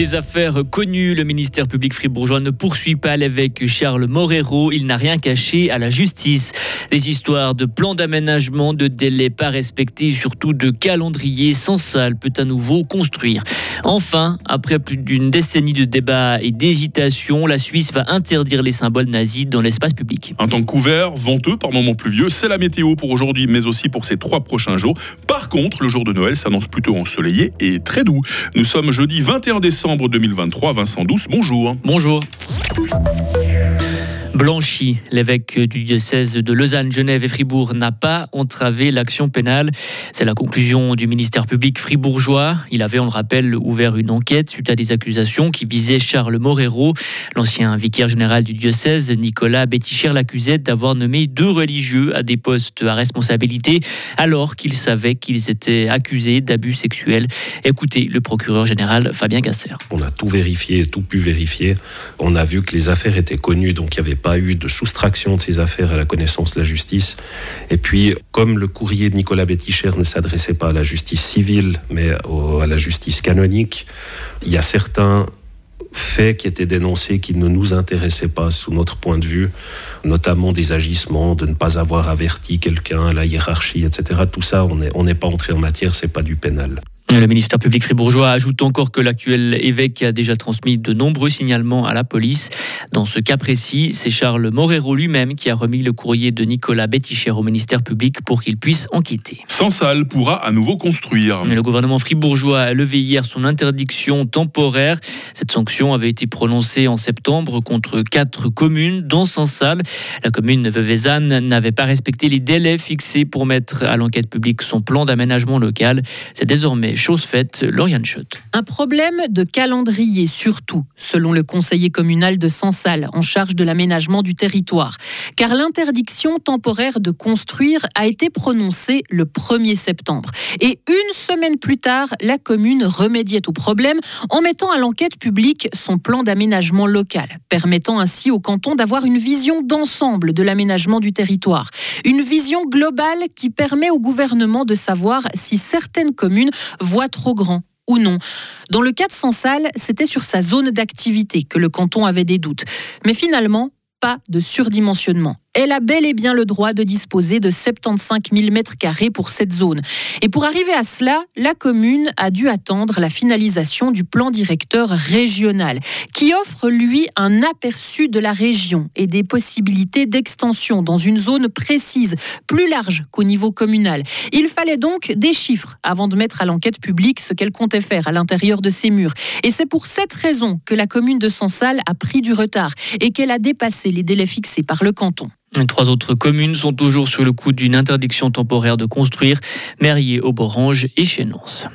Des affaires connues, le ministère public fribourgeois ne poursuit pas l'évêque Charles Morero. Il n'a rien caché à la justice. Des histoires de plans d'aménagement, de délais pas respectés, surtout de calendrier sans salle peut à nouveau construire. Enfin, après plus d'une décennie de débats et d'hésitations, la Suisse va interdire les symboles nazis dans l'espace public. Un temps couvert, venteux, par moments pluvieux, c'est la météo pour aujourd'hui, mais aussi pour ces trois prochains jours. Par contre, le jour de Noël s'annonce plutôt ensoleillé et très doux. Nous sommes jeudi 21 décembre 2023. Vincent Douce, bonjour. Bonjour. Blanchi, l'évêque du diocèse de Lausanne, Genève et Fribourg, n'a pas entravé l'action pénale. C'est la conclusion du ministère public fribourgeois. Il avait, on le rappelle, ouvert une enquête suite à des accusations qui visaient Charles Morero. L'ancien vicaire général du diocèse, Nicolas Betticher, l'accusait d'avoir nommé deux religieux à des postes à responsabilité alors qu'il savait qu'ils étaient accusés d'abus sexuels. Écoutez le procureur général Fabien Gasser. On a tout vérifié, tout pu vérifier. On a vu que les affaires étaient connues, donc il n'y avait pas eu de soustraction de ces affaires à la connaissance de la justice. Et puis, comme le courrier de Nicolas Betticher ne s'adressait pas à la justice civile, mais à la justice canonique, il y a certains faits qui étaient dénoncés qui ne nous intéressaient pas sous notre point de vue, notamment des agissements, de ne pas avoir averti quelqu'un, la hiérarchie, etc. Tout ça, on n'est pas entré en matière, c'est pas du pénal. Le ministère public fribourgeois ajoute encore que l'actuel évêque a déjà transmis de nombreux signalements à la police. Dans ce cas précis, c'est Charles Morero lui-même qui a remis le courrier de Nicolas Betticher au ministère public pour qu'il puisse enquêter. Sans salle pourra à nouveau construire. le gouvernement fribourgeois a levé hier son interdiction temporaire. Cette sanction avait été prononcée en septembre contre quatre communes, dont Sansal. La commune de Vevezane n'avait pas respecté les délais fixés pour mettre à l'enquête publique son plan d'aménagement local. C'est désormais chose faite, Lauriane Schott. Un problème de calendrier surtout, selon le conseiller communal de Sansal, en charge de l'aménagement du territoire. Car l'interdiction temporaire de construire a été prononcée le 1er septembre. Et une semaine plus tard, la commune remédiait au problème en mettant à l'enquête publique son plan d'aménagement local, permettant ainsi au canton d'avoir une vision d'ensemble de l'aménagement du territoire. Une vision globale qui permet au gouvernement de savoir si certaines communes voit trop grand ou non. Dans le cas de Sansal, c'était sur sa zone d'activité que le canton avait des doutes. Mais finalement, pas de surdimensionnement elle a bel et bien le droit de disposer de 75 000 m2 pour cette zone. Et pour arriver à cela, la commune a dû attendre la finalisation du plan directeur régional, qui offre lui un aperçu de la région et des possibilités d'extension dans une zone précise, plus large qu'au niveau communal. Il fallait donc des chiffres avant de mettre à l'enquête publique ce qu'elle comptait faire à l'intérieur de ces murs. Et c'est pour cette raison que la commune de Sansal a pris du retard et qu'elle a dépassé les délais fixés par le canton. Trois autres communes sont toujours sur le coup d'une interdiction temporaire de construire, Merrier, Auborange et Chénance.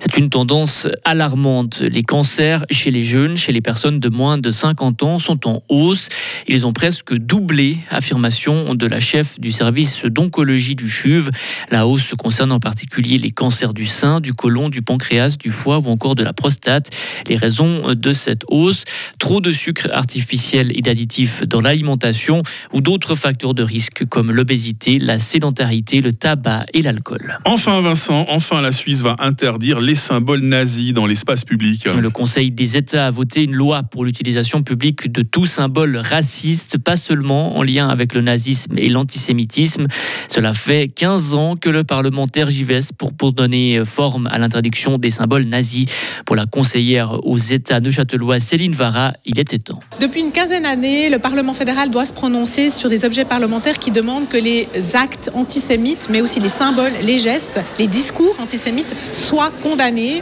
C'est une tendance alarmante. Les cancers chez les jeunes, chez les personnes de moins de 50 ans, sont en hausse. Ils ont presque doublé, affirmation de la chef du service d'oncologie du CHUV. La hausse concerne en particulier les cancers du sein, du côlon, du pancréas, du foie ou encore de la prostate. Les raisons de cette hausse, trop de sucre artificiel et d'additifs dans l'alimentation ou d'autres facteurs de risque comme l'obésité, la sédentarité, le tabac et l'alcool. Enfin Vincent, enfin la Suisse va interdire les symboles nazis dans l'espace public. Le Conseil des États a voté une loi pour l'utilisation publique de tout symbole raciste, pas seulement en lien avec le nazisme et l'antisémitisme. Cela fait 15 ans que le parlementaire JVS pour, pour donner forme à l'interdiction des symboles nazis. Pour la conseillère aux États neuchâtelois Céline Vara, il était temps. Depuis une quinzaine d'années, le Parlement fédéral doit se prononcer sur des objets parlementaires qui demandent que les actes antisémites, mais aussi les symboles, les gestes, les discours antisémites soient condamnés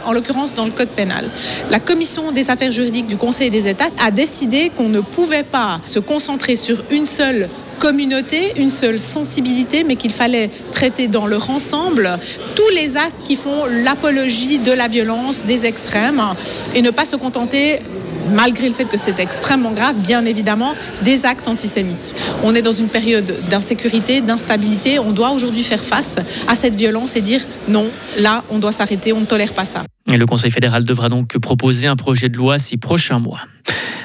en l'occurrence dans le Code pénal. La Commission des affaires juridiques du Conseil des États a décidé qu'on ne pouvait pas se concentrer sur une seule communauté, une seule sensibilité, mais qu'il fallait traiter dans leur ensemble tous les actes qui font l'apologie de la violence, des extrêmes, et ne pas se contenter malgré le fait que c'est extrêmement grave, bien évidemment, des actes antisémites. On est dans une période d'insécurité, d'instabilité. On doit aujourd'hui faire face à cette violence et dire non, là, on doit s'arrêter, on ne tolère pas ça. Et le Conseil fédéral devra donc proposer un projet de loi ces prochains mois.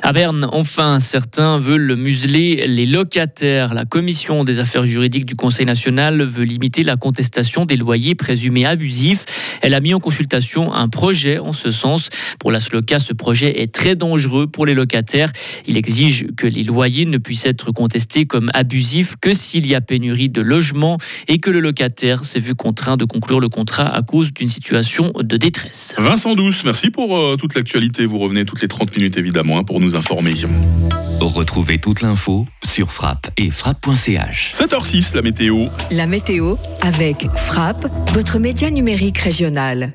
À Berne, enfin, certains veulent museler les locataires. La commission des affaires juridiques du Conseil national veut limiter la contestation des loyers présumés abusifs. Elle a mis en consultation un projet en ce sens. Pour la SLOCA, ce projet est très dangereux pour les locataires. Il exige que les loyers ne puissent être contestés comme abusifs que s'il y a pénurie de logements et que le locataire s'est vu contraint de conclure le contrat à cause d'une situation de détresse. Vincent Douce, merci pour euh, toute l'actualité. Vous revenez toutes les 30 minutes évidemment hein, pour nous informer. Retrouvez toute l'info sur frappe et frappe.ch. 7h06, la météo. La météo avec Frappe, votre média numérique régional.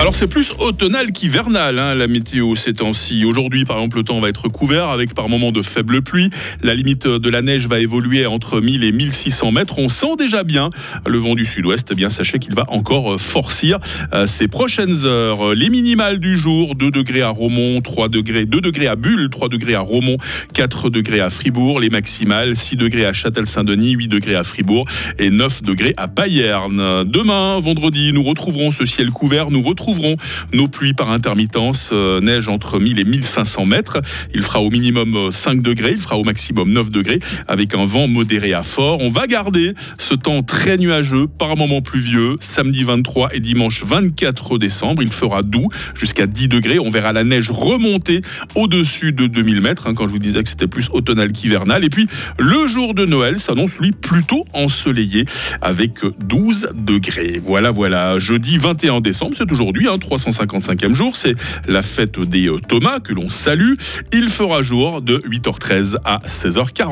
Alors c'est plus automnal qu'hivernal hein, la météo ces temps-ci. Aujourd'hui par exemple le temps va être couvert avec par moments de faibles pluies. La limite de la neige va évoluer entre 1000 et 1600 mètres. On sent déjà bien le vent du sud-ouest. Eh bien sachez qu'il va encore forcir euh, ces prochaines heures. Les minimales du jour 2 degrés à Romont, 3 degrés, 2 degrés à Bulle, 3 degrés à Romont, 4 degrés à Fribourg. Les maximales 6 degrés à Châtel-Saint-Denis, 8 degrés à Fribourg et 9 degrés à Payerne. Demain vendredi nous retrouverons ce ciel couvert. Retrouverons nos pluies par intermittence, euh, neige entre 1000 et 1500 mètres. Il fera au minimum 5 euh, degrés, il fera au maximum 9 degrés, avec un vent modéré à fort. On va garder ce temps très nuageux, par moments pluvieux, samedi 23 et dimanche 24 décembre. Il fera doux jusqu'à 10 degrés. On verra la neige remonter au-dessus de 2000 mètres, hein, quand je vous disais que c'était plus automnal qu'hivernal. Et puis, le jour de Noël s'annonce, lui, plutôt ensoleillé, avec 12 degrés. Voilà, voilà. Jeudi 21 décembre, c'est aujourd'hui 355e jour, c'est la fête des euh, Thomas que l'on salue. Il fera jour de 8h13 à 16h40.